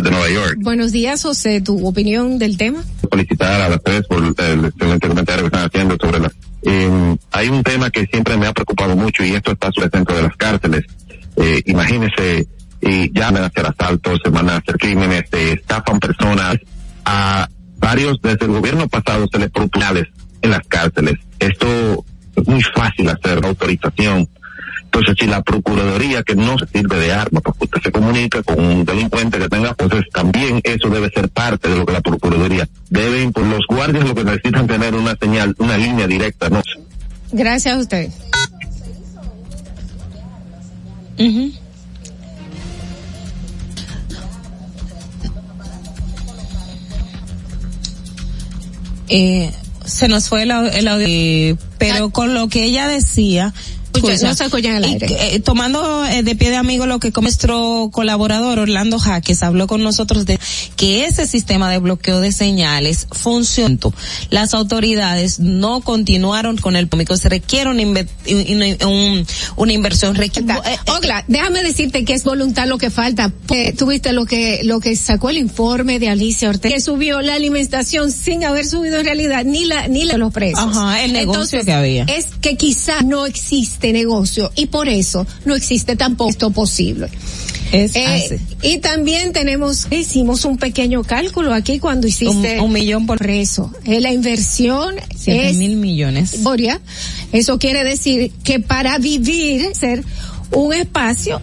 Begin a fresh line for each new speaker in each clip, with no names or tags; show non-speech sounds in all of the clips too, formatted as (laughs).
ciudad de Nueva York.
Buenos días, José. ¿Tu opinión del tema?
Felicitar a las tres por el excelente comentario que están haciendo sobre la... Eh, hay un tema que siempre me ha preocupado mucho y esto está sobre el centro de las cárceles. Eh, imagínese, y ya van a hacer asaltos, se van a hacer crímenes, se estafan personas. A varios desde el gobierno pasado se les propugnales en las cárceles. Esto es muy fácil hacer, autorización entonces, si la Procuraduría, que no se sirve de arma, porque usted se comunica con un delincuente que tenga, pues también eso debe ser parte de lo que la Procuraduría deben, por los guardias lo que necesitan tener una señal, una línea directa, ¿no?
Gracias a usted.
eh, se nos fue el, audio, pero con lo que ella decía,
no se en el aire.
Eh, tomando eh, de pie de amigo lo que nuestro colaborador Orlando Jaques habló con nosotros de que ese sistema de bloqueo de señales funcionó. Las autoridades no continuaron con el público. Se requiere una, inversión.
Requiere, eh, déjame decirte que es voluntad lo que falta. Tuviste lo que, lo que sacó el informe de Alicia Ortega, que subió la alimentación sin haber subido en realidad ni la, ni los precios.
Ajá, el negocio que había.
Es que quizá no existe este negocio y por eso no existe tampoco esto posible.
Es eh,
y también tenemos, hicimos un pequeño cálculo aquí cuando hiciste
un, millón por
eso. Eh, la inversión
es mil millones.
Eso quiere decir que para vivir ser un espacio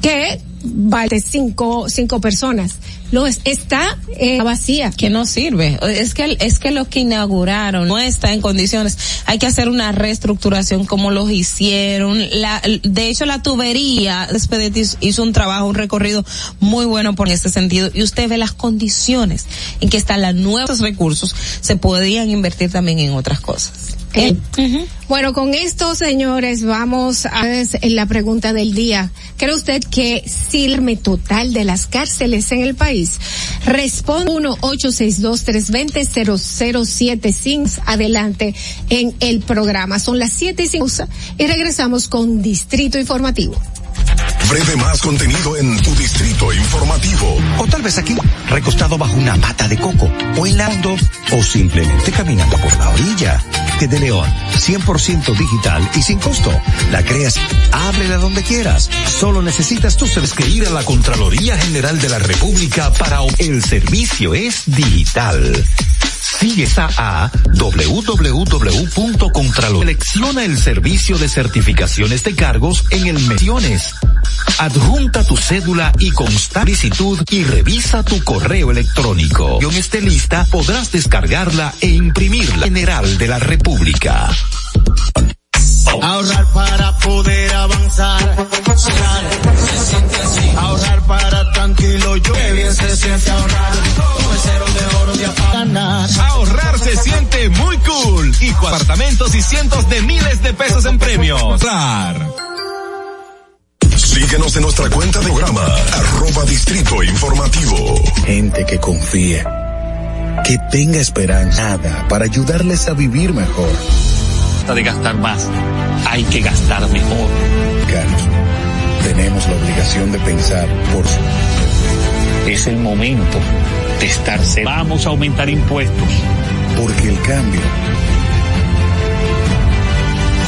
que vale cinco, cinco personas lo está eh, vacía.
Que no sirve. Es que, es que lo que inauguraron no está en condiciones. Hay que hacer una reestructuración como los hicieron. La, de hecho, la tubería, Despedetis hizo un trabajo, un recorrido muy bueno por ese sentido. Y usted ve las condiciones en que están los nuevos recursos, se podrían invertir también en otras cosas.
Bueno, con esto, señores, vamos a la pregunta del día. ¿Cree usted que sirve total de las cárceles en el país? Responde 1-862-320-0075 adelante en el programa. Son las 7 y 5 y regresamos con Distrito Informativo.
Breve más contenido en tu distrito informativo.
O tal vez aquí, recostado bajo una mata de coco, o en lando, o simplemente caminando por la orilla. De León, 100% digital y sin costo. La creas, ábrela donde quieras. Solo necesitas tú ir a la Contraloría General de la República para el servicio es digital. Sigue a www.contralor. Selecciona el servicio de certificaciones de cargos en el Menciones. Adjunta tu cédula y consta y revisa tu correo electrónico. en esta lista podrás descargarla e imprimirla. General de la República.
Ahorrar para poder avanzar. Ahorrar para tranquilo yo. Qué bien se siente ahorrar. cero de oro de
Ahorrar se siente muy cool. Y apartamentos y cientos de miles de pesos en premios. Ahorrar.
Síguenos en nuestra cuenta de programa, arroba distrito informativo.
Gente que confíe, que tenga esperanza para ayudarles a vivir mejor
de gastar más, hay que gastar mejor.
Carlos, tenemos la obligación de pensar por su...
Es el momento de estarse. Vamos a aumentar impuestos.
Porque el cambio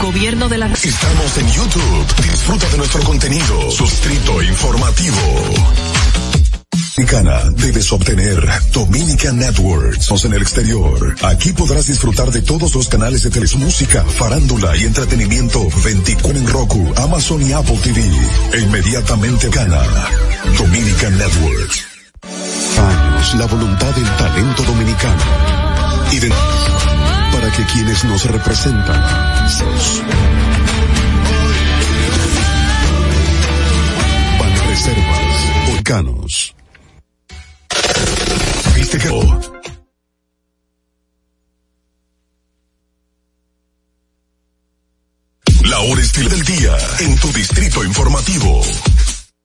gobierno de la...
Estamos en YouTube. Disfruta de nuestro contenido. Suscrito informativo. Dominicana debes obtener Dominican Networks en el exterior. Aquí podrás disfrutar de todos los canales de telesmúsica, farándula y entretenimiento 24 en Roku, Amazon y Apple TV. E inmediatamente gana Dominican Networks. Años, la voluntad del talento dominicano. Y de para que quienes nos representan Reservas, Volcanos. ¿Viste que... La hora estilo del día en tu distrito informativo.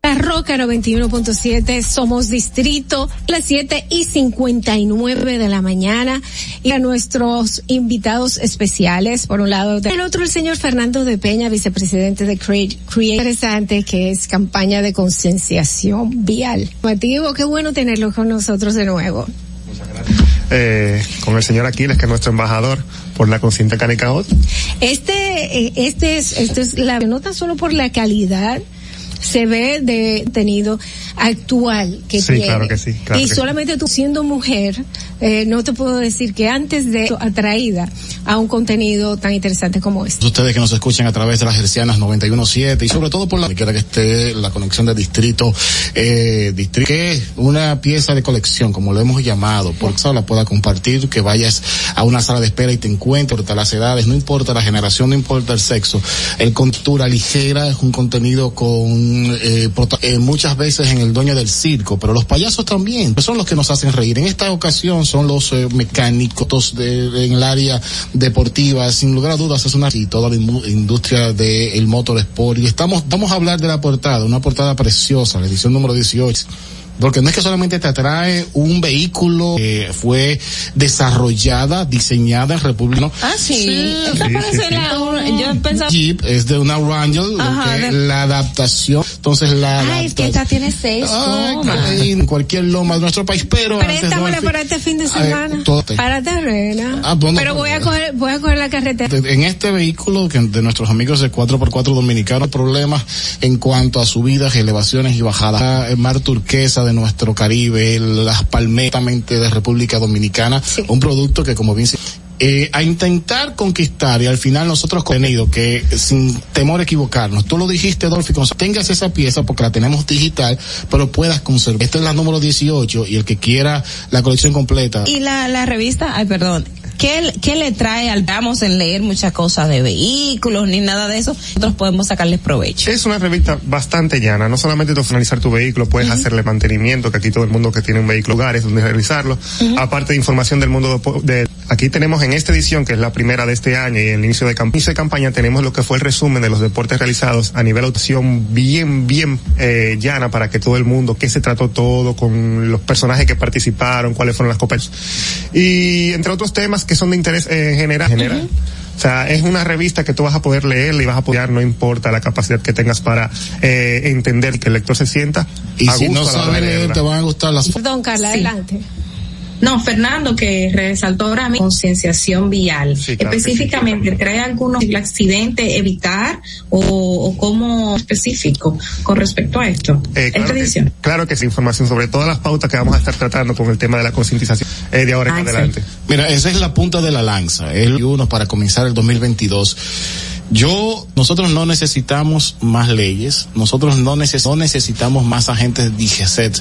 La Roca 91.7, somos distrito, las 7 y 59 de la mañana. Y a nuestros invitados especiales, por un lado, el otro el señor Fernando de Peña, vicepresidente de Create, Create interesante, que es campaña de concienciación vial. Motivo, qué bueno tenerlo con nosotros de nuevo.
Eh, con el señor Aquiles, que es nuestro embajador por la consciente Canicao.
Este, eh, este es, esto es la, no tan solo por la calidad, se ve de tenido actual que
sí,
tiene.
claro que sí. Claro
y
que
solamente tú siendo mujer, eh, no te puedo decir que antes de atraída a un contenido tan interesante como este.
Ustedes que nos escuchan a través de las hercianas 91.7 y sobre todo por la que esté la conexión de distrito, eh, distrito, que es una pieza de colección, como lo hemos llamado, por eso la pueda compartir, que vayas a una sala de espera y te encuentres, no las edades, no importa la generación, no importa el sexo, el cultura ligera es un contenido con eh, eh, muchas veces en el dueño del circo, pero los payasos también, son los que nos hacen reír. En esta ocasión son los eh, mecánicos de, de, en el área deportiva, sin lugar a dudas es una y toda la industria del motor sport y estamos vamos a hablar de la portada, una portada preciosa, la edición número 18 porque no es que solamente te atrae un vehículo que fue desarrollada, diseñada en República. ¿no?
Ah, sí. sí, Esa
sí,
parece
sí,
la, yo pensaba.
Jeep es de una Wrangler,
Ajá,
que
de-
la adaptación, entonces la
Ay, es que esta tiene seis
Ay,
gomas.
en cualquier loma de nuestro país, pero
Préstamela para este fin de semana. para Terrena.
Ah, bueno,
Pero voy a coger, voy a coger la carretera.
en este vehículo que de nuestros amigos de 4x4 dominicanos problemas en cuanto a subidas, elevaciones y bajadas. El mar turquesa de nuestro Caribe, las palmeras de República Dominicana, un producto que como bien se- eh, a intentar conquistar y al final nosotros contenido que sin temor a equivocarnos, tú lo dijiste Dolphy, tengas esa pieza porque la tenemos digital, pero puedas conservar. Esta es la número 18 y el que quiera la colección completa.
Y la, la revista, ay, perdón, ¿qué, ¿qué le trae al, vamos en leer muchas cosas de vehículos ni nada de eso? Nosotros podemos sacarles provecho.
Es una revista bastante llana, no solamente tú finalizar tu vehículo, puedes hacerle mantenimiento, que aquí todo el mundo que tiene un vehículo lugares donde realizarlo, aparte de información del mundo de, de- aquí tenemos en esta edición, que es la primera de este año y el inicio de, camp- inicio de campaña, tenemos lo que fue el resumen de los deportes realizados a nivel audición bien, bien eh, llana para que todo el mundo, qué se trató todo, con los personajes que participaron, cuáles fueron las copas. Y entre otros temas que son de interés eh, general. general. O sea, es una revista que tú vas a poder leerla y vas a poder, no importa la capacidad que tengas para eh, entender que el lector se sienta
Y
a
si
gusto
no sabes
de
leer, te van a gustar las
Perdón, Carla,
Sí.
adelante.
No, Fernando, que resaltó ahora mismo concienciación vial.
Sí, claro que
Específicamente,
sí.
¿trae algunos el accidente evitar o, o como específico con respecto a esto?
Eh,
Esta
claro, que,
edición.
claro que sí, información sobre todas las pautas que vamos a estar tratando con el tema de la concientización eh, de ahora en
Ah,
adelante.
Mira, esa es la punta de la lanza. El uno para comenzar el 2022. Yo, nosotros no necesitamos más leyes, nosotros no, neces no necesitamos más agentes de DGCET.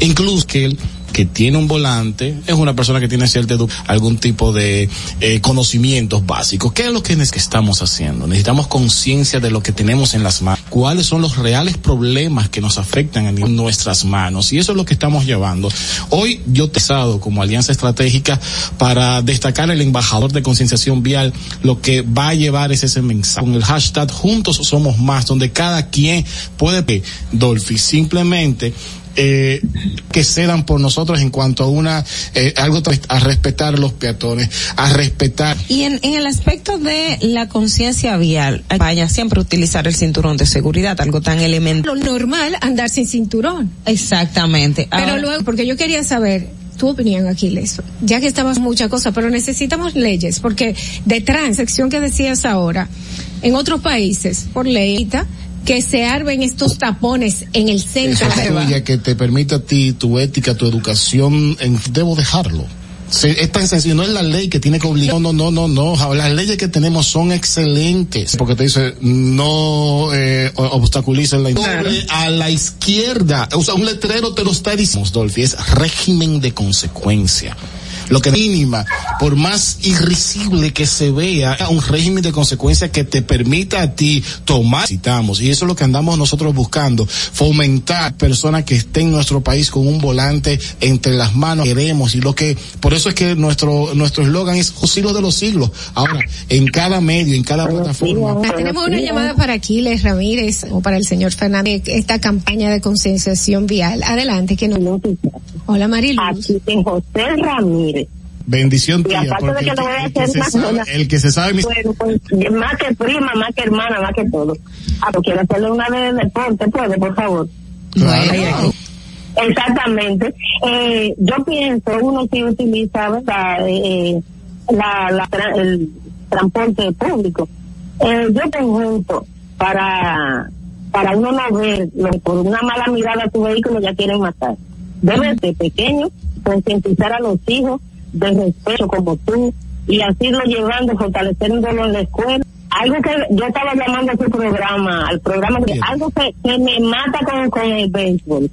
Incluso que el que tiene un volante es una persona que tiene cierta edu- algún tipo de eh, conocimientos básicos. ¿Qué es lo que que estamos haciendo? Necesitamos conciencia de lo que tenemos en las manos. ¿Cuáles son los reales problemas que nos afectan en nuestras manos? Y eso es lo que estamos llevando. Hoy yo te he pesado como alianza estratégica para destacar el embajador de concienciación vial. Lo que va a llevar es ese mensaje con el hashtag Juntos Somos Más, donde cada quien puede, Dolphy, simplemente eh, que cedan por nosotros en cuanto a una eh, algo a respetar los peatones, a respetar
Y en, en el aspecto de la conciencia vial, vaya siempre utilizar el cinturón de seguridad, algo tan elemental.
Lo normal, andar sin cinturón.
Exactamente.
Pero
Ahora-
luego, porque yo quería saber tu opinión, Aquiles, ya que estabas muchas cosas, pero necesitamos leyes, porque de transacción que decías ahora, en otros países, por ley, que se armen estos tapones en el centro
esa que te permite a ti tu ética, tu educación, en- debo dejarlo. Se- es tan sencillo, no es la ley que tiene que obligar. No, no, no, no, no. Las leyes que tenemos son excelentes. Porque te dice, no eh, obstaculicen la Doble a la izquierda. O sea, un letrero te lo está diciendo, Dolphy, es régimen de consecuencia. Lo que mínima, por más irrisible que se vea, un régimen de consecuencias que te permita a ti tomar, citamos, y eso es lo que andamos nosotros buscando, fomentar personas que estén en nuestro país con un volante entre las manos, queremos, y lo que, por eso es que nuestro, nuestro eslogan es los siglos de los siglos. Ahora, en cada medio, en cada plataforma.
Tenemos una llamada para Aquiles Ramírez o para el señor Fernández, esta campaña de concienciación vial. Adelante, que no. Hola Marilu.
Aquí José Ramírez.
Bendición
Y
tía,
aparte de
porque
que
el
le voy a
que, el que
hacer
se
más
sabe, el que se sabe mis-
Bueno, pues, más que prima, más que hermana, más que todo. Ah, pues quiero hacerle una de deporte, puede, por favor.
Claro.
Exactamente. Eh, yo pienso, uno que utiliza, ¿verdad? Eh, la, la, tra- el transporte público. Eh, yo pregunto, para, para uno no ver, lo por una mala mirada a tu vehículo ya quieren matar. Debe de pequeño concientizar a los hijos de respeto como tú y así lo llevando, fortaleciéndolo en la escuela. Algo que yo estaba llamando a su programa, al programa, que algo que, que me mata con, con el béisbol.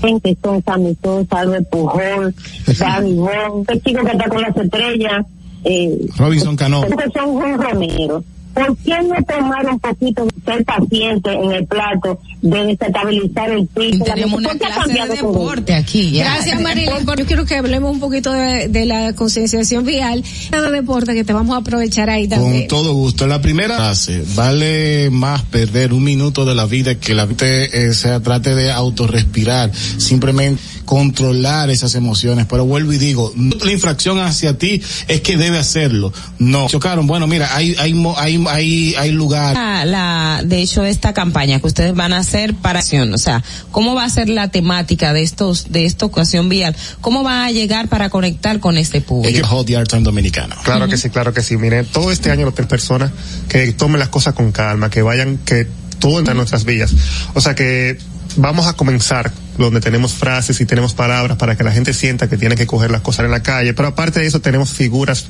Gente, son Sammy Sosa, Albert Pujol, David Bond, este chico que está con las estrellas, eh,
Robinson Cano.
estos son un romero. ¿Por qué no tomar un poquito de ser paciente en el plato de desestabilizar el piso?
Tenemos una
¿Por qué ha
clase de deporte aquí ya.
Gracias Marilyn. Yo quiero que hablemos un poquito de, de la concienciación vial, de deporte que te vamos a aprovechar ahí
Con
también.
todo gusto. La primera frase, vale más perder un minuto de la vida que la vida eh, se trate de autorrespirar, simplemente controlar esas emociones. Pero vuelvo y digo, no la infracción hacia ti es que debe hacerlo. No. Chocaron, bueno, mira, hay, hay, mo- hay, hay, hay lugar.
La, la- de hecho, esta campaña que ustedes van a hacer para acción, o sea, ¿cómo va a ser la temática de estos, de esta ocasión vial? ¿Cómo va a llegar para conectar con este público?
Hot Dominicano.
Claro que sí, claro que sí. Miren, todo este año lo que personas que tomen las cosas con calma, que vayan, que todo entra en nuestras vidas. O sea que vamos a comenzar donde tenemos frases y tenemos palabras para que la gente sienta que tiene que coger las cosas en la calle. Pero aparte de eso tenemos figuras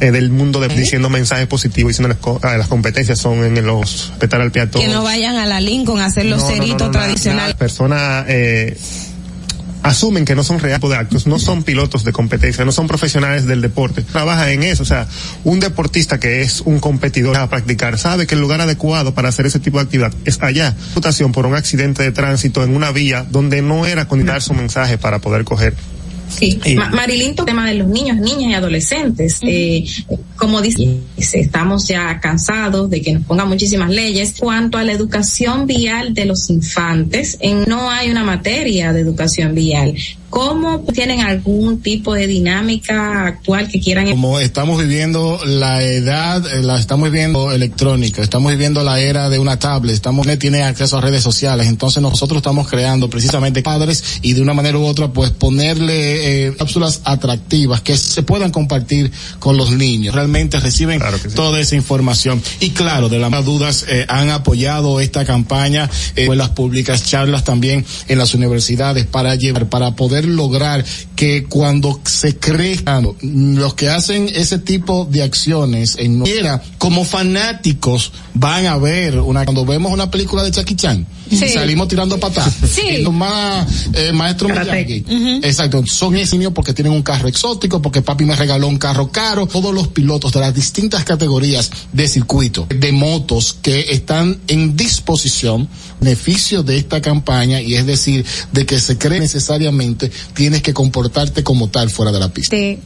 eh, del mundo de, diciendo mensajes positivos, diciendo las, ah, las competencias son en los respetar al peatón.
Que no vayan a la Lincoln a hacer los
No, no, no,
ceritos
no,
tradicionales.
Personas eh, asumen que no son reales de actos, no son pilotos de competencia, no son profesionales del deporte. Trabaja en eso, o sea, un deportista que es un competidor a practicar sabe que el lugar adecuado para hacer ese tipo de actividad es allá. Votación por un accidente de tránsito en una vía donde no era con dar su mensaje para poder coger
Sí, Marilyn, el tema de los niños, niñas y adolescentes. Eh, como dice, estamos ya cansados de que nos pongan muchísimas leyes. Cuanto a la educación vial de los infantes, en, no hay una materia de educación vial. ¿Cómo tienen algún tipo de dinámica actual que quieran
Como estamos viviendo la edad, eh, la estamos viviendo electrónica, estamos viviendo la era de una tablet, estamos tiene acceso a redes sociales, entonces nosotros estamos creando precisamente padres y de una manera u otra pues ponerle eh, cápsulas atractivas que se puedan compartir con los niños. Realmente reciben toda esa información y claro, de las dudas eh, han apoyado esta campaña, eh, escuelas públicas, charlas también en las universidades para llevar, para poder lograr que cuando se crean los que hacen ese tipo de acciones en como fanáticos van a ver una cuando vemos una película de Jackie Chan
Sí.
salimos tirando patas
Sí.
los más eh, maestro Miyagi. Exacto. Son ese niño porque tienen un carro exótico porque papi me regaló un carro caro. Todos los pilotos de las distintas categorías de circuito de motos que están en disposición beneficio de esta campaña y es decir de que se cree necesariamente tienes que comportarte como tal fuera de la pista.
De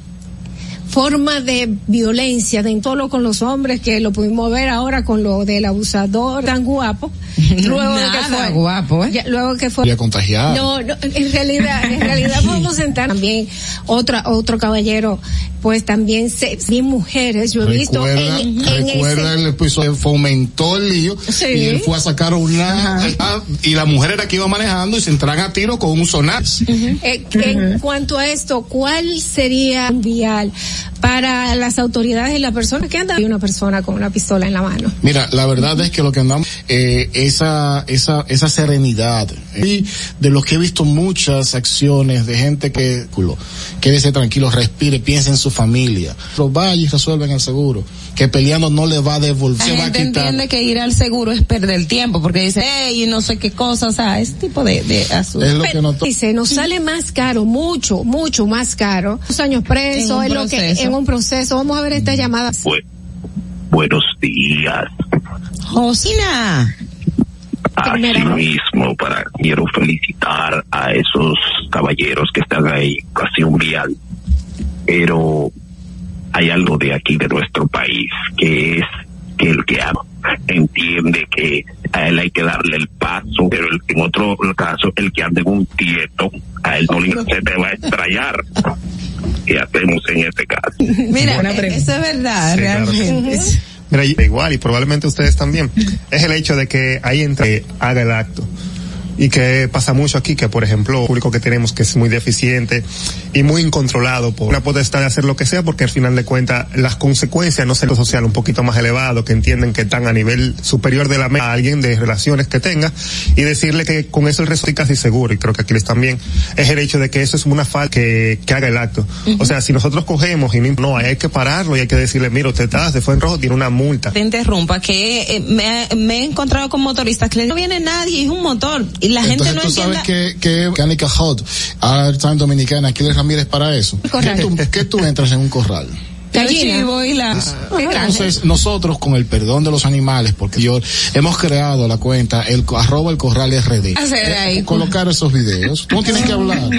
forma de violencia de todo con los hombres que lo pudimos ver ahora con lo del abusador tan guapo (laughs) luego de que
Nada
fue
guapo, ¿eh?
ya- luego que fue
contagiar
no, no, en realidad, en realidad (laughs) podemos sentar también otra, otro caballero, pues también se, bien mujeres, yo he visto
Recuerda,
en, en
recuerda
ese,
el episodio, fomentó el lío
Sí.
y él fue a sacar una ah, y la mujer era que iba manejando y se entran a tiro con un sonar.
eh, en cuanto a esto, ¿cuál sería un vial para las autoridades y la persona que anda? Hay una persona con una pistola en la mano.
Mira, la verdad es que lo que andamos, eh, esa, esa, esa serenidad, y de lo que he visto muchas acciones de gente gente que, culo, quédese tranquilo, respire, piense en su familia. Los vaya y resuelven el seguro. Que peleando no le va a devolver,
La
se va a
gente
quitar.
entiende que ir al seguro es perder tiempo, porque dice, hey, no sé qué cosa, o sea, ese tipo de, de asuntos.
Es lo que no
Dice, nos sale más caro, mucho, mucho más caro. Dos años presos,
en
lo que,
proceso.
en un proceso. Vamos a ver esta llamada.
Buenos días.
Josina.
Así mismo, para quiero felicitar a esos caballeros que están ahí, casi un vial. Pero hay algo de aquí, de nuestro país, que es que el que ama entiende que a él hay que darle el paso, pero el- en otro caso, el que anda en un tieto, a él no le (laughs) se te va a estrellar. (laughs) ¿Qué hacemos en este caso? (laughs)
Mira, eso es verdad,
Sí, claro.
realmente.
Mira, igual, y probablemente ustedes también, es el hecho de que ahí entra, que haga el acto. Y que pasa mucho aquí, que por ejemplo, el público que tenemos que es muy deficiente y muy incontrolado por una potestad de hacer lo que sea, porque al final de cuentas las consecuencias no se lo social un poquito más elevado, que entienden que están a nivel superior de la mesa a alguien de relaciones que tenga y decirle que con eso el resto estoy casi seguro, y creo que aquí les también, es el hecho de que eso es una falta que, que haga el acto. O sea, si nosotros cogemos y no, hay que pararlo y hay que decirle, mira, usted está, se fue en rojo, tiene una multa.
Te interrumpa, que eh, me, me he encontrado con motoristas que no viene nadie, es un motor, y la gente
Entonces
no
tú sabes que, que Mecánica Hot, Art Dominicana, Aquiles Ramírez para eso.
Correcto.
¿Qué tú, qué tú entras en un corral?
El chivo y la...
Entonces, nosotros con el perdón de los animales, porque yo hemos creado la cuenta, el co- arroba el corral RD.
Hacer ahí.
Eh, Colocar esos videos. Tú no tienes que hablar.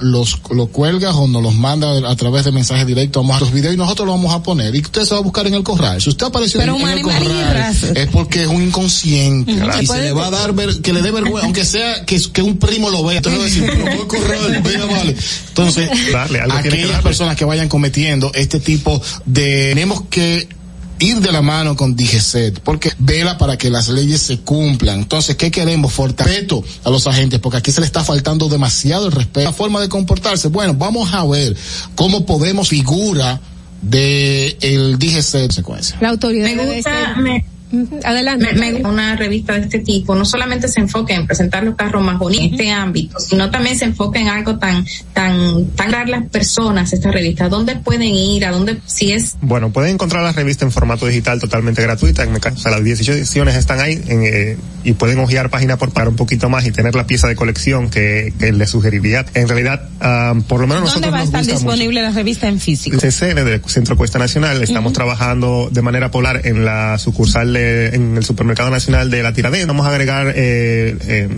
Los, lo cuelgas o nos los manda a través de mensaje directo, vamos a los videos y nosotros lo vamos a poner. Y usted se va a buscar en el corral. Si usted apareció
Pero
en,
un
en el corral, es porque es un inconsciente. Y se le va a dar ver, que le dé vergüenza, aunque sea que, que un primo lo vea. Entonces va a decir, pero voy al corral, venga, vale. Entonces,
que
aquellas personas que vayan cometiendo este tipo de, tenemos que ir de la mano con DGCET, porque vela para que las leyes se cumplan. Entonces, ¿qué queremos? Fortalecer a los agentes, porque aquí se le está faltando demasiado el respeto, la forma de comportarse. Bueno, vamos a ver cómo podemos figura de el DGCET secuencia.
La autoridad
Me
debe
gusta,
ser- Adelante.
me, me una revista de este tipo, no solamente se enfoca en presentar los carros más bonitos en este ámbito, sino también se enfoca en algo tan, tan, tan dar las personas esta revista, dónde pueden ir, a dónde, si es
Bueno, pueden encontrar la revista en formato digital totalmente gratuita. En Meca- o sea, las 18 ediciones están ahí en, eh, y pueden hojear página por pagar un poquito más y tener la pieza de colección que, que les sugeriría. En realidad, ah, por lo menos
¿Dónde
nosotros
va a
nos
estar
gusta mucho.
disponible la revista en físico?
El CCN del Centro Cuesta Nacional estamos trabajando de manera polar en la sucursal de, en el Supermercado Nacional de la Tiradén. Vamos a agregar eh, eh,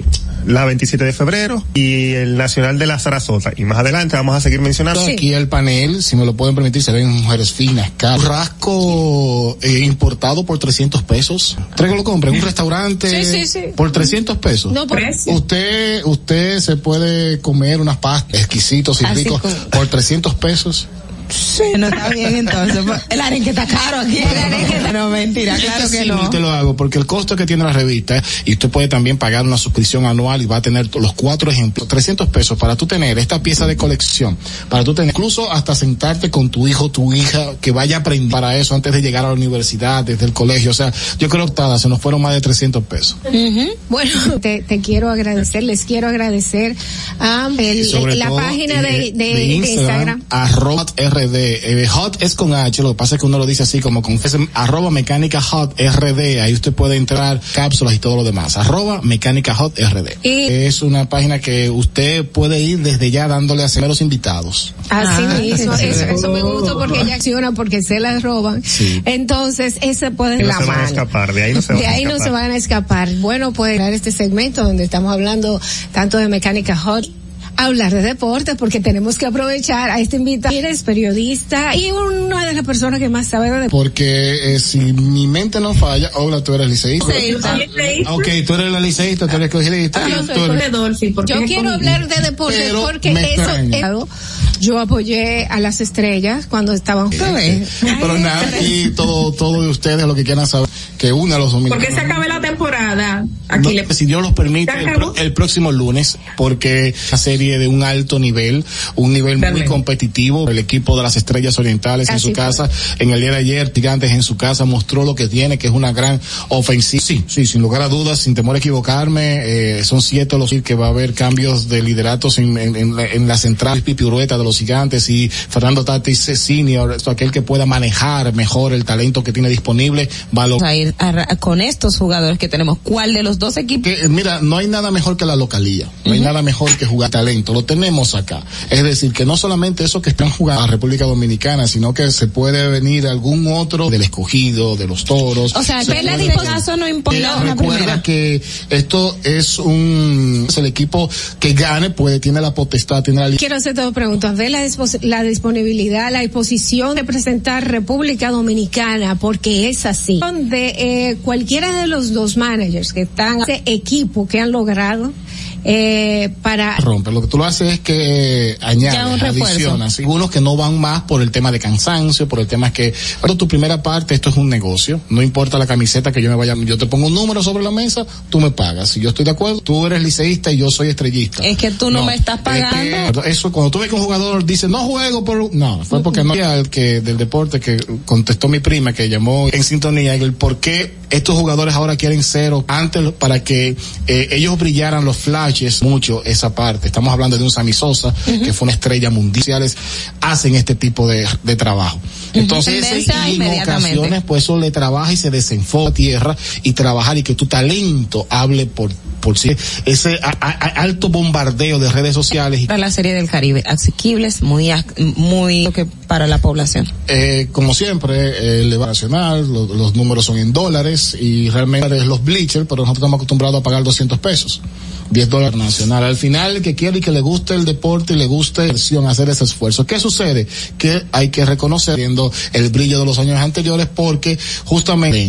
la 27 de febrero y el Nacional de la Sarasota. Y más adelante vamos a seguir mencionando.
Aquí el panel, si me lo pueden permitir, se ven mujeres finas, caras. Rasco eh, importado por 300 pesos. Traigo lo compra en un restaurante
Sí, sí, sí.
por 300 pesos.
No, por
Usted, usted se puede comer unas pastas exquisitos y
Así
ricos
como-
por 300 pesos.
Sí, no está bien entonces. pues, El arenque está caro aquí. El arenque está- No, mentira, claro
Este
que
sí
no.
te lo hago porque el costo que tiene la revista y usted puede también pagar una suscripción anual y va a tener los cuatro ejemplos 300 pesos para tú tener esta pieza de colección para tú tener incluso hasta sentarte con tu hijo tu hija que vaya a aprender para eso antes de llegar a la universidad desde el colegio o sea yo creo que se nos fueron más de 300 pesos.
Bueno, (laughs) te, te quiero agradecer, les quiero agradecer a el-
Y sobre
la
todo,
página de, de- de Instagram.
arroba RD. Eh, hot es con H, lo que pasa es que uno lo dice así como con es arroba mecánica hot RD. Ahí usted puede entrar cápsulas y todo lo demás. Arroba mecánica hot RD.
Y-
es una página que usted puede ir desde ya dándole a los invitados.
Así
Ah,
mismo, eso, eso me gusta porque ella acciona porque se las roban.
Sí.
Entonces, ese puede
Y no
la
se van a
mano.
escapar, de ahí no se van
De
a
ahí no
escapar.
se van a escapar. Bueno, pues dar este segmento donde estamos hablando tanto de mecánica hot, hablar de deportes porque tenemos que aprovechar a este invitado. Eres periodista y una de las personas que más sabe de deportes.
Porque eh, si mi mente no falla, hola, tú eres liceísta. Ah, Ok, tú eres la liceísta, tú eres colegialista.
Ah, soy
eres-
Dolphy,
Yo quiero hablar de deportes
Pero
porque
me
eso
extraña.
es Yo apoyé a las estrellas cuando estaban jóvenes.
Pero nada, aquí todo, todo de ustedes lo que quieran saber, que una a los dominicanos.
Porque se acabe la temporada. Aquí
No,
le
si Dios los permite,
¿Se
el, pro- el próximo lunes, porque la serie de un alto nivel, un nivel muy competitivo, el equipo de las Estrellas Orientales en
Así
su
fue.
casa, en el día de ayer, Gigantes en su casa, mostró lo que tiene, que es una gran ofensiva. Sí, sí, sin lugar a dudas, sin temor a equivocarme, eh, son siete los que va a haber cambios de lideratos en, en, en la- en la central Pipi Urueta de los Gigantes y Fernando Tatis Senior, aquel que pueda manejar mejor el talento que tiene disponible, va a
ir a con estos jugadores que tenemos. ¿Cuál de los dos equipos?
que, eh, mira, no hay nada mejor que la localía, no hay nada mejor que jugar talento, lo tenemos acá. Es decir, que no solamente esos que están jugando a República Dominicana, sino que se puede venir algún otro del escogido, de los toros.
O sea,
Se
que la
puede-
disposición no importa la
recuerda
primera.
que esto es un, es el equipo que gane, puede, tiene la potestad, tiene la
Quiero hacer dos preguntas. ¿Ve la, dispos- la disponibilidad, la disposición de presentar República Dominicana? Porque es así. De eh, cualquiera de los dos managers que están, ese equipo que han logrado, eh, para
rompe. Lo que tú lo haces es que
Ya
añades, adicionas. Algunos que no van más por el tema de cansancio, por el tema que, pero tu primera parte, esto es un negocio. No importa la camiseta que yo me vaya, yo te pongo un número sobre la mesa, tú me pagas. Si yo estoy de acuerdo, tú eres liceísta y yo soy estrellista.
Es que tú no me estás pagando.
Es que eso, cuando tú ves que un jugador dice, no juego por, no, fue porque no había el que, del deporte que contestó mi prima que llamó en sintonía, el por qué estos jugadores ahora quieren cero antes para que eh, ellos brillaran los mucho esa parte. Estamos hablando de un Sammy Sosa, que fue una estrella mundial, hacen este tipo de, de trabajo. Entonces, en ocasiones, pues eso le trabaja y se desenfoca a tierra y trabajar y que tu talento hable por, por sí. Ese a- a- a- alto bombardeo de redes sociales
Para la serie del Caribe, asequibles, muy, muy que para la población.
eh, como siempre, el va nacional, lo- los números son en dólares y realmente es los bleachers, pero nosotros estamos acostumbrados a pagar 200 pesos. 10 dólares nacional. Al final, el que quiere y que le guste el deporte y le guste la acción, hacer ese esfuerzo. ¿Qué sucede? Que hay que reconocer viendo el brillo de los años anteriores porque justamente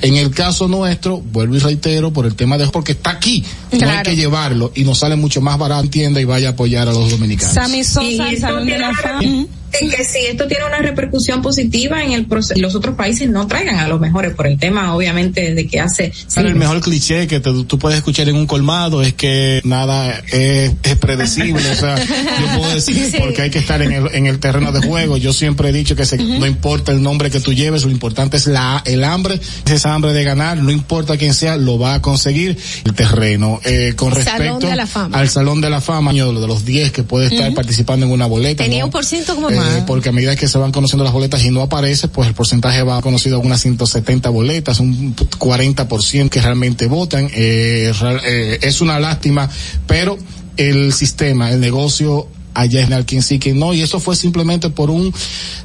en el caso nuestro, vuelvo y reitero, por el tema de porque está aquí, no hay que llevarlo y nos sale mucho más barato, entienda y vaya a apoyar a los dominicanos.
Sammy Sosa,
Y
el
esto
Salón de la Fama.
Que si esto tiene una repercusión positiva en el proceso, los otros países no traigan a los mejores por el tema, obviamente, de que hace.
Pero el mejor cliché que te- tú puedes escuchar en un colmado es que nada es, es predecible. o sea, (laughs) yo puedo decir
Sí.
porque hay que estar en el, en el terreno de juego. Yo siempre he dicho que se- no importa el nombre que tú lleves, lo importante es la, el hambre, esa hambre de ganar, no importa quién sea, lo va a conseguir el terreno. Eh, con
Salón
respecto
de la Fama.
al Salón de la Fama, de los 10 que puede estar participando en una boleta.
tenía
¿no?
un por ciento como
Eh,
más.
porque a medida que se van conociendo las boletas y no aparece, pues el porcentaje va conocido a unas 170 boletas, un 40% que realmente votan. Eh, eh, es una lástima, pero el sistema, el negocio allá en el quien sí que no, y eso fue simplemente por un,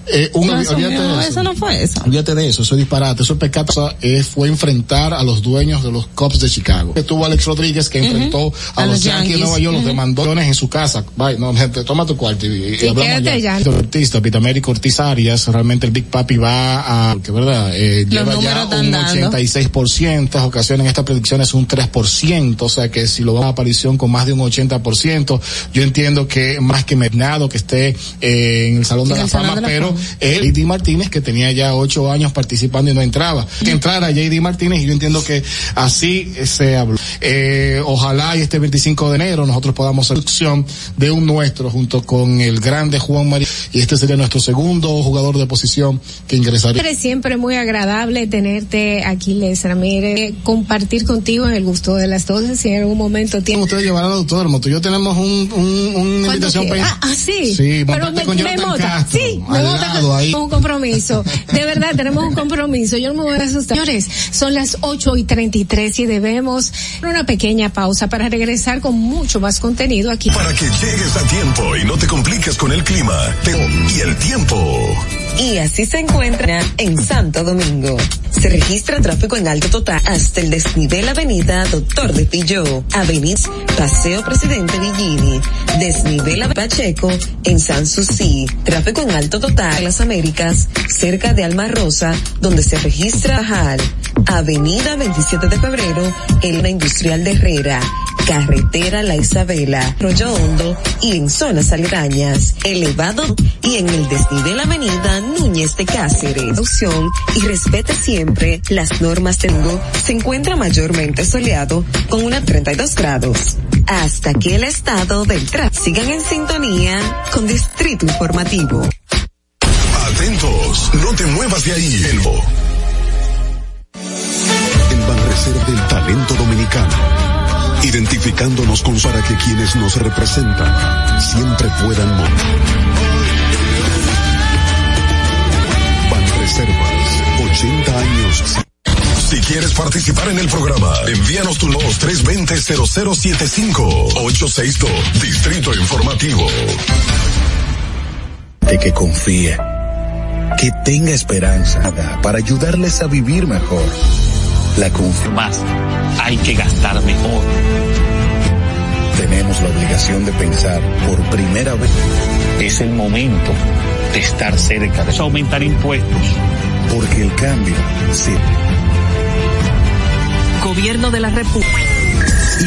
eh, un,
No, eso,
olvídate de eso.
eso no fue eso.
Olvídate de eso, eso es disparate, eso es pecado, eh, fue enfrentar a los dueños de los Cubs de Chicago. Que tuvo Alex Rodríguez que enfrentó a,
A
los
los
Yankees de. Nueva York, los demandó en su casa. Vaya, no, gente, toma tu cuarto y, y
Sí,
hablamos. Víctor Ortiz, David Américo Ortiz Arias, realmente el Big Papi va a, que verdad, eh, lleva ya un
dando.
86%, en estas ocasiones esta predicción es un 3%, o sea que si lo va a aparición con más de un 80%, yo entiendo que más que Mernado que esté eh, en el Salón de la
Salón
Fama,
de la
pero él, JD Martínez, que tenía ya ocho años participando y no entraba. Que entrara JD Martínez y yo entiendo que así eh, se habló. Eh, ojalá y este 25 de enero nosotros podamos hacer opción de un nuestro junto con el grande Juan María y este sería nuestro segundo jugador de posición que ingresaría.
Siempre, siempre muy agradable tenerte aquí, Les Ramírez, compartir contigo en el gusto de las dos, si en algún momento tienes...
Ustedes llevarán al autódromo, tú y yo tenemos un, un, una invitación
Ah, ah, sí.
Sí,
pero me,
con
me mota.
Castro,
Sí, me
lado
con-
ahí.
un compromiso. De verdad, tenemos un compromiso. Yo no me voy a asustar. Señores, son las 8 y 33 y debemos una pequeña pausa para regresar con mucho más contenido aquí.
Para que llegues a tiempo y no te compliques con el clima te- y el tiempo.
Y así se encuentra en Santo Domingo. Se registra tráfico en alto total hasta el desnivel Avenida Doctor de Pilló, Avenida Paseo Presidente Villini, desnivel Ave- Pacheco en San Susi, tráfico en alto total en las Américas, cerca de Alma Rosa, donde se registra Jal, Avenida 27 de Febrero, en Industrial de Herrera, Carretera La Isabela, Rollo Hondo y en zonas aledañas, elevado y en el desnivel Avenida Núñez de Cáceres. Opción y respete siempre las normas Tengo se encuentra mayormente soleado con una 32 grados. Hasta que el estado del tráfico sigan en sintonía con Distrito Informativo.
Atentos, no te muevas de ahí, Elbo. El Banreserva del talento dominicano. Identificándonos con para que quienes nos representan siempre puedan morir. Banreservas, 80 años. Si quieres participar en el programa, envíanos tu voz 320-0075-862, Distrito Informativo.
De que confíe, que tenga esperanza para ayudarles a vivir mejor. La confianza.
Más, hay que gastar mejor.
Tenemos la obligación de pensar por primera vez.
Es el momento de estar cerca de aumentar impuestos.
Porque el cambio sí
Gobierno de la República.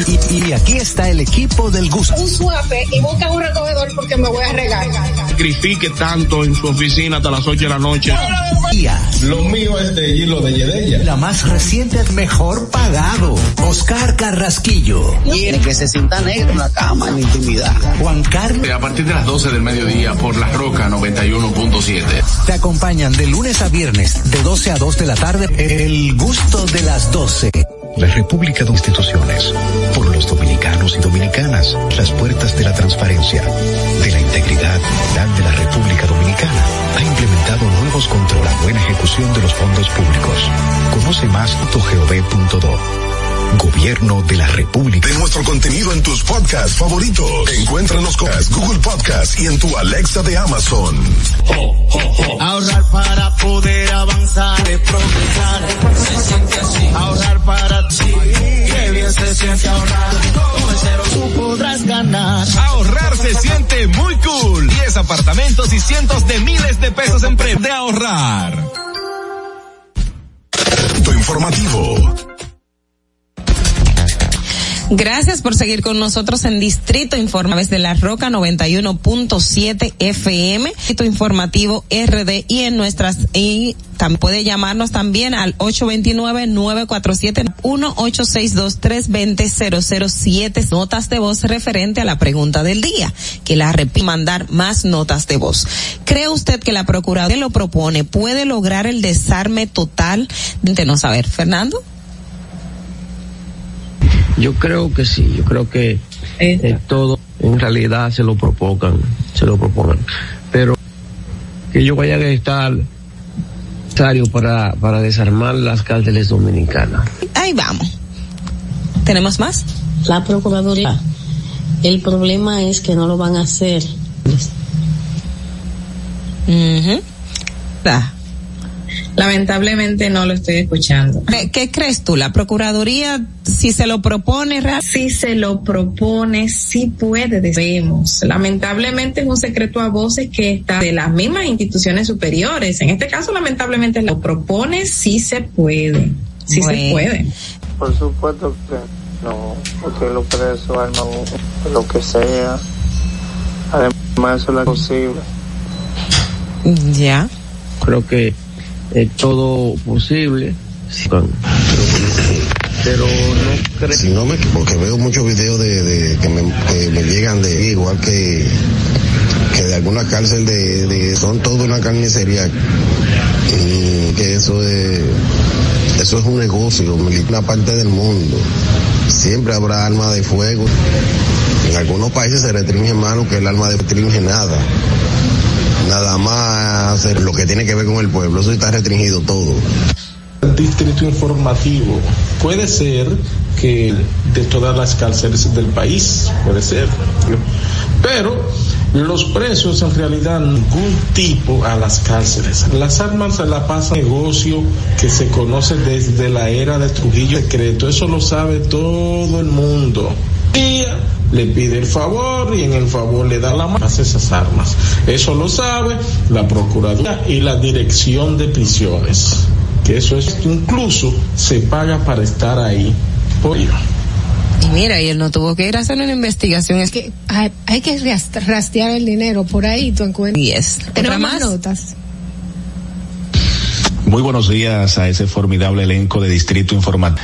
Y, y, y, aquí está el equipo del gusto.
Un suape y busca un recogedor porque me voy a regar.
Sacrifique tanto en su oficina hasta las 8 de la noche.
Lo mío es de hilo de Yedella.
La más reciente, mejor pagado. Oscar Carrasquillo.
Quiere que se sienta negro en la cama, en la intimidad.
Juan Carlos.
A partir de las 12 del mediodía por La Roca 91.7.
Te acompañan de lunes a viernes, de 12 a 2 de la tarde, el gusto de las 12.
La República de Instituciones, por los dominicanos y dominicanas, las puertas de la transparencia, de la integridad de la República Dominicana, ha implementado nuevos controles a buena ejecución de los fondos públicos. Conoce más. Gobierno de la República.
De nuestro contenido en tus podcasts favoritos. Encuéntranos con Google Podcast y en tu Alexa de Amazon.
Ahorrar para poder avanzar, de progresar. Se siente así. Ahorrar para ti. Qué bien se siente ahorrar. Con el cero tú podrás ganar.
Ahorrar se siente muy cool. 10 apartamentos y cientos de miles de pesos en premio de ahorrar.
Informativo.
Gracias por seguir con nosotros en Distrito Informa desde la Roca 91.7 FM, Distrito Informativo RD y en nuestras y también puede llamarnos también al 829-947-1862-320-007 notas de voz referente a la pregunta del día, que la repite mandar más notas de voz. ¿Cree usted que la Procuraduría lo propone puede lograr el desarme total? De no saber, Fernando.
Yo creo que sí, yo creo que eh, todo en realidad se lo propongan, se lo propongan. Pero que ellos vayan a estar necesario para, para desarmar las cárceles dominicanas.
Ahí vamos. ¿Tenemos más?
La Procuraduría. El problema es que no lo van a hacer.
Uh
Lamentablemente no lo estoy escuchando.
¿Qué, ¿Qué, crees tú? ¿La Procuraduría, si se lo propone?
Si se lo propone, sí puede, debemos. Lamentablemente es un secreto a voces que está de las mismas instituciones superiores. En este caso, lamentablemente lo propone, sí se puede. Sí bueno. se puede.
Por supuesto que no, porque los presos arman lo que sea. Además, eso es posible.
Ya.
Creo que es todo posible. Pero no creo.
Si no me porque veo muchos videos de, de que, me, que, me, llegan de igual que que de alguna cárcel de, de son toda una carnicería. Y que eso es eso es un negocio una parte del mundo. Siempre habrá armas de fuego. En algunos países se restringe mano que el arma de restringe nada. Nada más hacer lo que tiene que ver con el pueblo. Eso está restringido todo.
Distrito informativo puede ser que de todas las cárceles del país, puede ser. Pero los presos en realidad ningún tipo a las cárceles. Las armas se la pasan negocio que se conoce desde la era de Trujillo secreto. Eso lo sabe todo el mundo. Y le pide el favor y en el favor le da la mano esas armas. Eso lo sabe la Procuraduría y la Dirección de Prisiones. Que eso es incluso se paga para estar ahí. Por ello.
Y mira, y él no tuvo que ir a hacer una investigación.
Es que hay, hay que rastrear el dinero por ahí, tú encuentras.
Yes.
Tenemos más notas.
Muy buenos días a ese formidable elenco de Distrito Informal.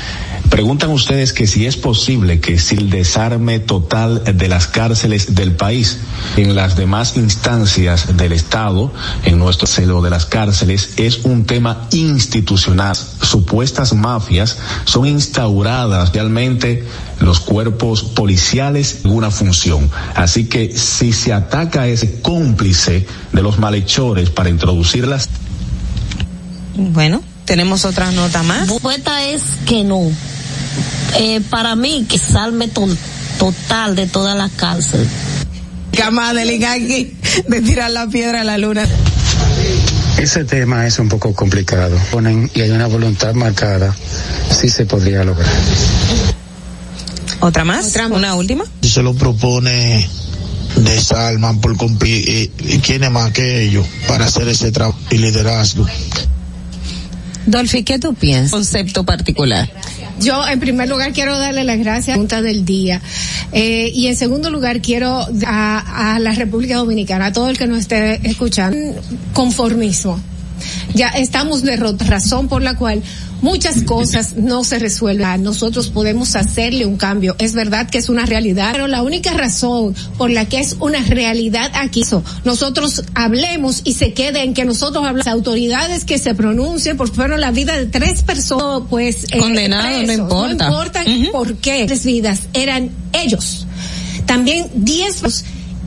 Preguntan ustedes que si es posible que si el desarme total de las cárceles del país en las demás instancias del Estado, en nuestro celo de las cárceles, es un tema institucional. Supuestas mafias son instauradas realmente los cuerpos policiales en una función. Así que si se ataca a ese cómplice de los malhechores para introducirlas.
Bueno, tenemos otra nota más.
La respuesta es que no eh, para mí que salme to total de toda la cárcel.
Cama de de tirar la piedra a la luna.
Ese tema es un poco complicado. Ponen y hay una voluntad marcada, sí se podría lograr.
¿Otra más? ¿Una última?
Si se lo propone desarman por cumplir, ¿quién es más que ellos para hacer ese trabajo y liderazgo?
Dolphy, ¿qué tú piensas? Concepto particular.
Yo, en primer lugar, quiero darle las gracias a la Junta del Día. Eh, y en segundo lugar, quiero a, a la República Dominicana, a todo el que nos esté escuchando, conformismo. Ya estamos de razón por la cual muchas cosas no se resuelven. Nosotros podemos hacerle un cambio. Es verdad que es una realidad, pero la única razón por la que es una realidad aquí, nosotros hablemos y se quede en que nosotros hablamos, las autoridades que se pronuncien, por fueron la vida de tres personas, pues,
eh, condenados, no importa.
No importa por qué tres vidas eran ellos. También diez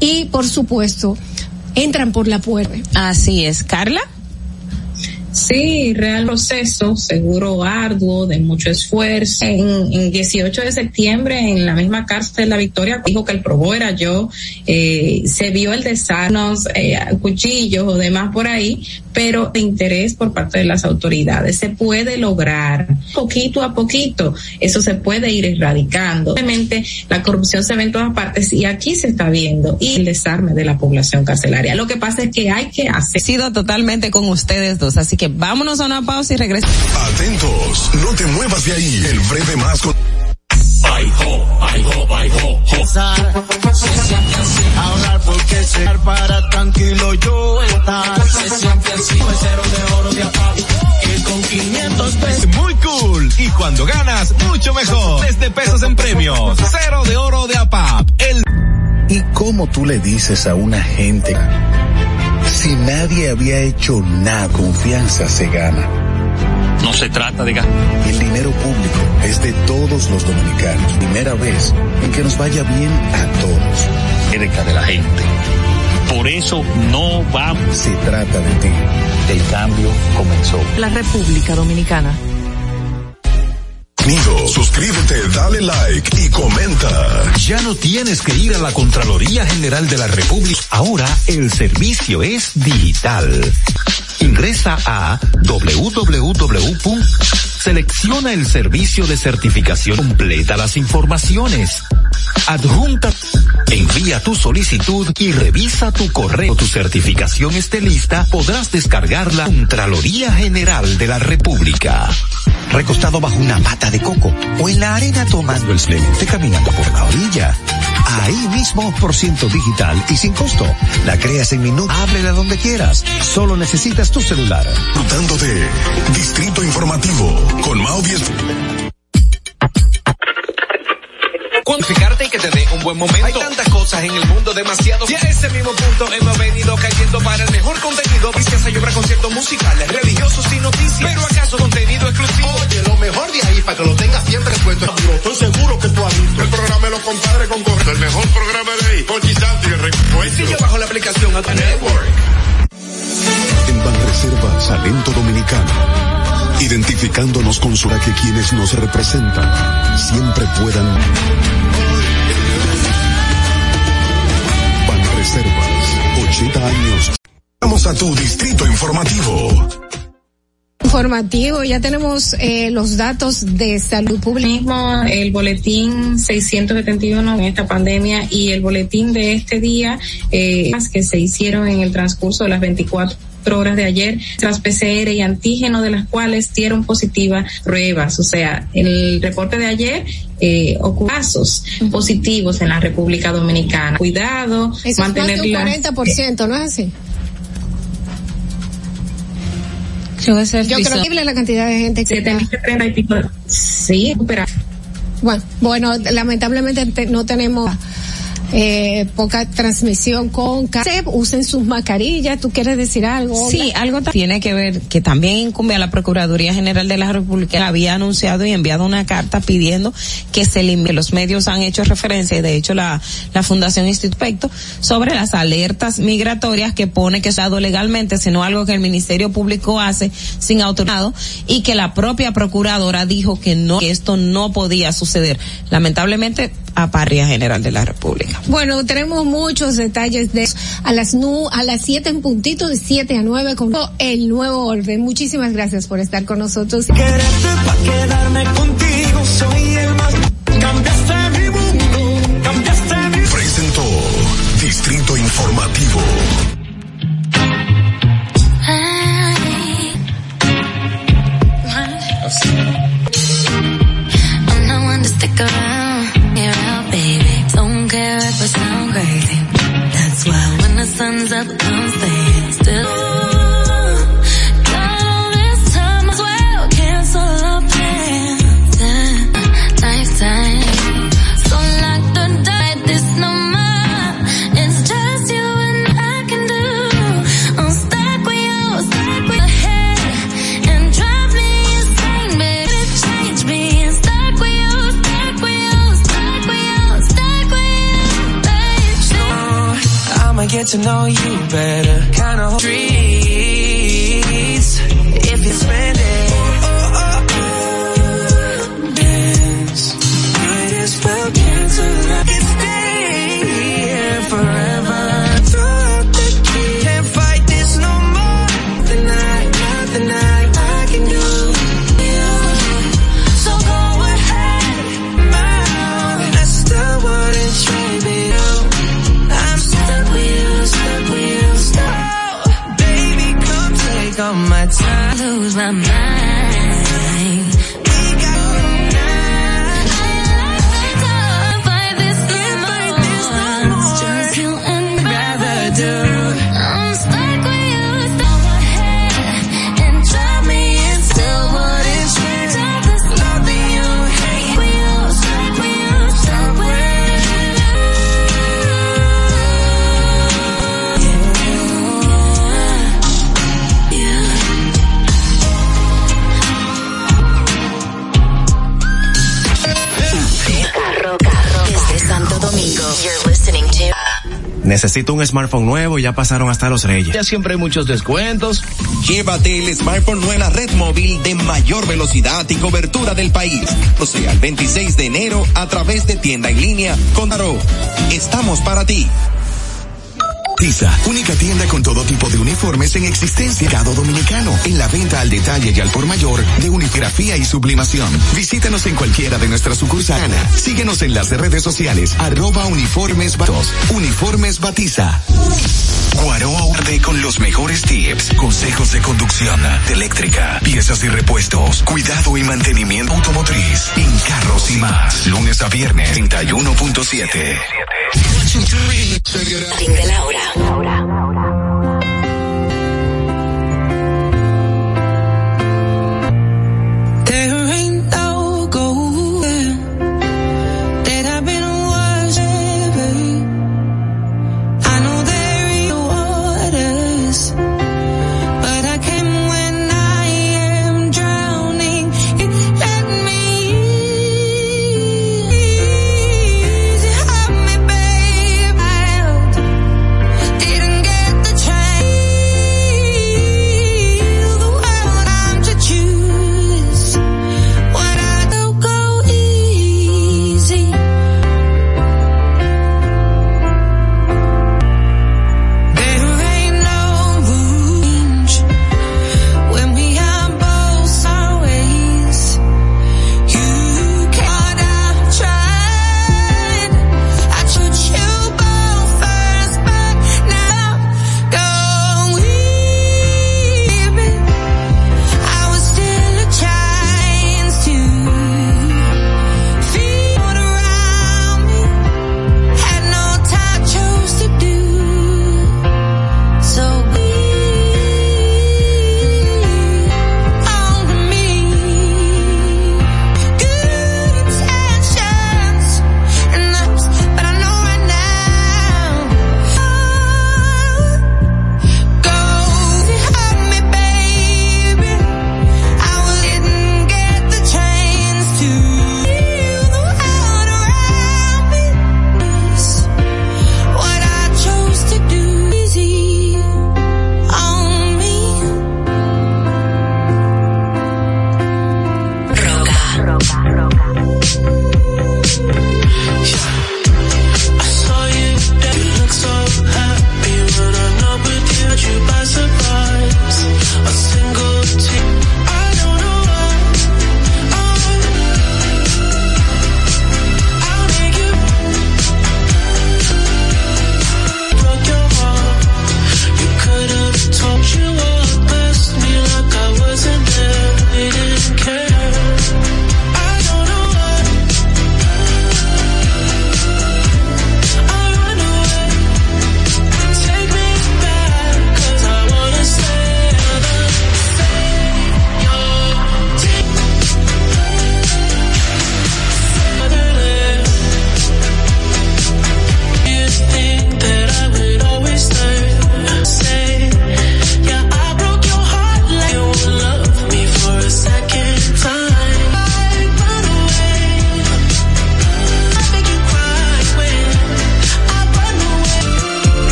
y por supuesto entran por la puerta.
Así es, Carla.
Sí, real proceso, seguro arduo, de mucho esfuerzo. En, en 18 de septiembre, en la misma cárcel de La Victoria, dijo que el probó era yo, eh, se vio el desarnos, eh, cuchillos o demás por ahí, pero de interés por parte de las autoridades. Se puede lograr poquito a poquito, eso se puede ir erradicando. Obviamente la corrupción se ve en todas partes y aquí se está viendo y el desarme de la población carcelaria. Lo que pasa es que hay que hacer.
Sido totalmente con ustedes dos, así que vámonos a una pausa y regresamos.
Atentos, no te muevas de ahí. El breve más con...
Ay, ho, ay, ho, ay, ho, Se siente así. Ahorrar porque ser para tranquilo yo estar. Se siente así. Pues cero de oro de apago. Que con 500 pesos.
Muy cool. Y cuando ganas, mucho mejor. Desde pesos en premios. Cero de oro de APAP. El...
¿Y cómo tú le dices a una gente si nadie había hecho nada, confianza se gana.
No se trata de ganar.
El dinero público es de todos los dominicanos. Primera vez en que nos vaya bien a todos.
Cerca de la gente. Por eso no vamos.
Se trata de ti.
El cambio comenzó.
La República Dominicana.
Suscríbete, dale like y comenta.
Ya no tienes que ir a la Contraloría General de la República. Ahora el servicio es digital. Ingresa a www. Selecciona el servicio de certificación. Completa las informaciones. Adjunta. Envía tu solicitud y revisa tu correo. Tu certificación esté lista. Podrás descargar la Contraloría General de la República. Recostado bajo una pata de coco o en la arena tomando el clemente caminando por la orilla. Ahí mismo por ciento digital y sin costo. La creas en minutos. Háblela donde quieras. Solo necesitas tu celular.
Disfrutando Distrito Informativo con Maudie.
Cuantificarte y que te dé un buen momento. Hay tantas cosas en el mundo, demasiado. Y a ese mismo punto hemos venido cayendo para el mejor contenido. Vistas y obras, conciertos musicales, religiosos y noticias. Pero acaso contenido exclusivo.
Oye, lo mejor de ahí para que lo tengas siempre puesto. Estoy seguro que tú has visto. El programa de los compadres con corte. El mejor programa de ahí. Con Santi y el
recuento. bajo la aplicación a Network.
En Banreservas, talento dominicano identificándonos con su que quienes nos representan siempre puedan. Reservas, 80 años. Vamos a tu distrito informativo.
informativo. Ya tenemos eh, los datos de salud pública.
Mismo el boletín 671 en esta pandemia y el boletín de este día eh, que se hicieron en el transcurso de las 24 horas de ayer tras PCR y antígeno de las cuales dieron positivas pruebas. O sea, el reporte de ayer eh, casos positivos en la República Dominicana. Cuidado,
Eso mantener es más de un 40%, ¿no es así? Yo, creo que la cantidad de gente que
está. y pico. Sí, pero
bueno, bueno, lamentablemente no tenemos eh, poca transmisión con CASEP, usen sus mascarillas, ¿tú quieres decir algo?
Sí, algo tiene que ver, que también incumbe a la Procuraduría General de la República, había anunciado y enviado una carta pidiendo que se limpie. Los medios han hecho referencia y de hecho la, la Fundación Instituto sobre las alertas migratorias que pone que es dado legalmente, sino algo que el Ministerio Público hace sin autorizado y que la propia Procuradora dijo que no, que esto no podía suceder. Lamentablemente, a Parria General de la República.
Bueno, tenemos muchos detalles de a las nu, a las 7 en puntito de 7 a 9 con el nuevo orden. Muchísimas gracias por estar con nosotros.
quedarme contigo, soy el más cambiaste mi mundo, cambiaste mi
Presentó Distrito Informativo.
comes up
unsaid. To know you better. Kind
Necesito un smartphone nuevo y ya pasaron hasta los reyes.
Ya siempre hay muchos descuentos.
Llévate el smartphone nueva red móvil de mayor velocidad y cobertura del país. O sea, el 26 de enero a través de tienda en línea con Daro. Estamos para ti.
Tiza, única tienda con todo tipo de uniformes en existencia. Mercado Dominicano, en la venta al detalle y al por mayor de unigrafía y sublimación. Visítanos en cualquiera de nuestras sucursales. Síguenos en las redes sociales, arroba uniformes batos. Uniformes Batiza. Guaroa Urbe con los mejores tips, consejos de conducción, de eléctrica, piezas y repuestos, cuidado y mantenimiento automotriz, en carros y más. Lunes a viernes, 31.7.
Ring de la hora.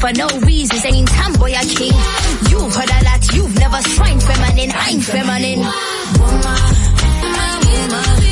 for no reasons. Ain't tomboy a king. You've heard a lot, you've never swine feminine. I'm feminine. Woman, woman, woman.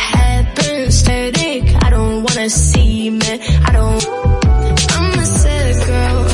head burns static. I don't wanna see
me. I don't. I'm
a
sick girl.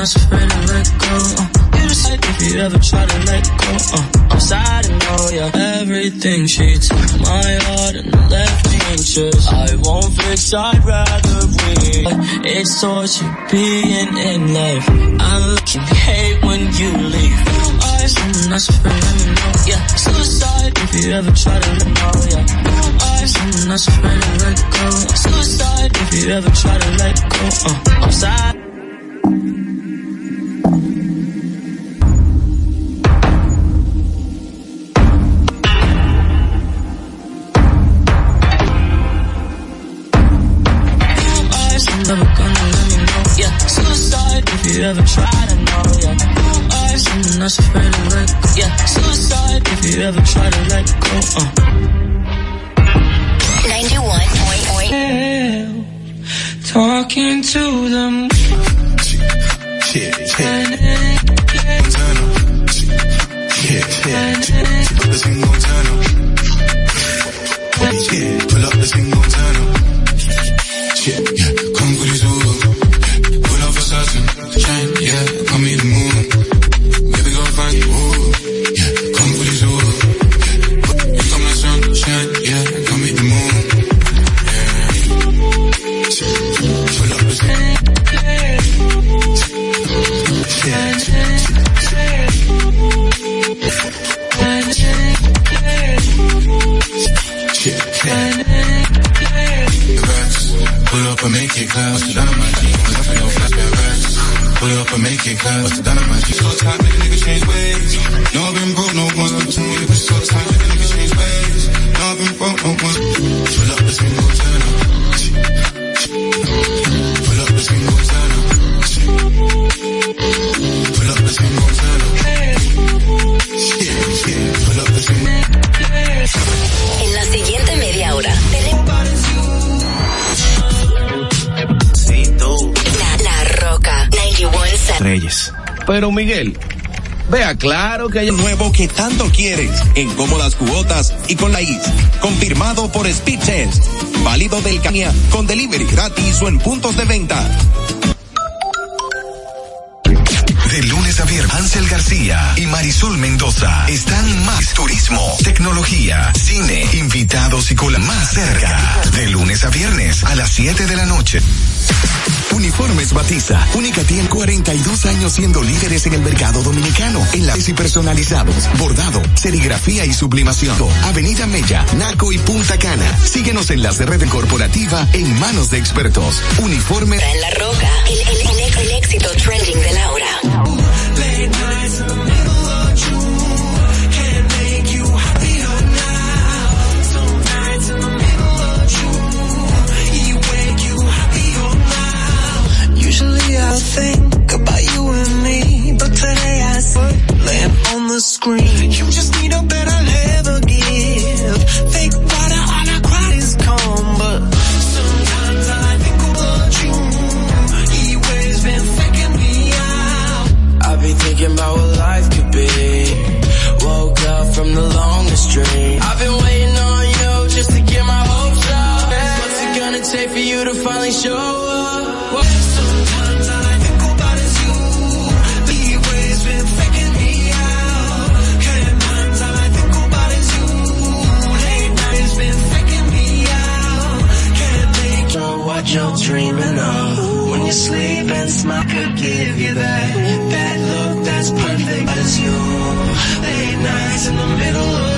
Not afraid to let go. Uh, suicide if you ever try to let go. Uh, I'm sad and know, yeah. Everything she took my heart and left me anxious. I won't fix, I'd rather win. It's torture being in life. I look and hate when you leave. Eyes, I'm not afraid of you, no. Yeah, suicide if you ever try to let go, yeah. Eyes, I'm not afraid to let go. Suicide if you ever try to let go. Uh, I'm sad. never try.
Pero Miguel, vea claro que hay
El nuevo que tanto quieres, en cómodas cuotas y con la IS. Confirmado por Speed Test. Válido del Cania con delivery gratis o en puntos de venta.
A viernes, Ansel García y Marisol Mendoza están más turismo, tecnología, cine, invitados y cola más cerca. De lunes a viernes a las 7 de la noche. Uniformes Batiza, única tiene 42 años siendo líderes en el mercado dominicano, en la y personalizados, bordado, serigrafía y sublimación. Avenida Mella, Naco y Punta Cana. Síguenos en las de red corporativa en manos de expertos. Uniforme
en la Roca, el, el, el, éxito trending de la
think about you and me, but today I see laying on the screen. You just need a better never give. Fake water on a crowd is calm, but sometimes I think about you. You always been faking me out.
I've been thinking about what life could be. Woke up from the longest dream. I've been waiting on you just to get my hopes up. What's it gonna take for you to finally show dreaming of. When you sleep and smile could give you that, that look that's perfect as you. Late nights in the middle of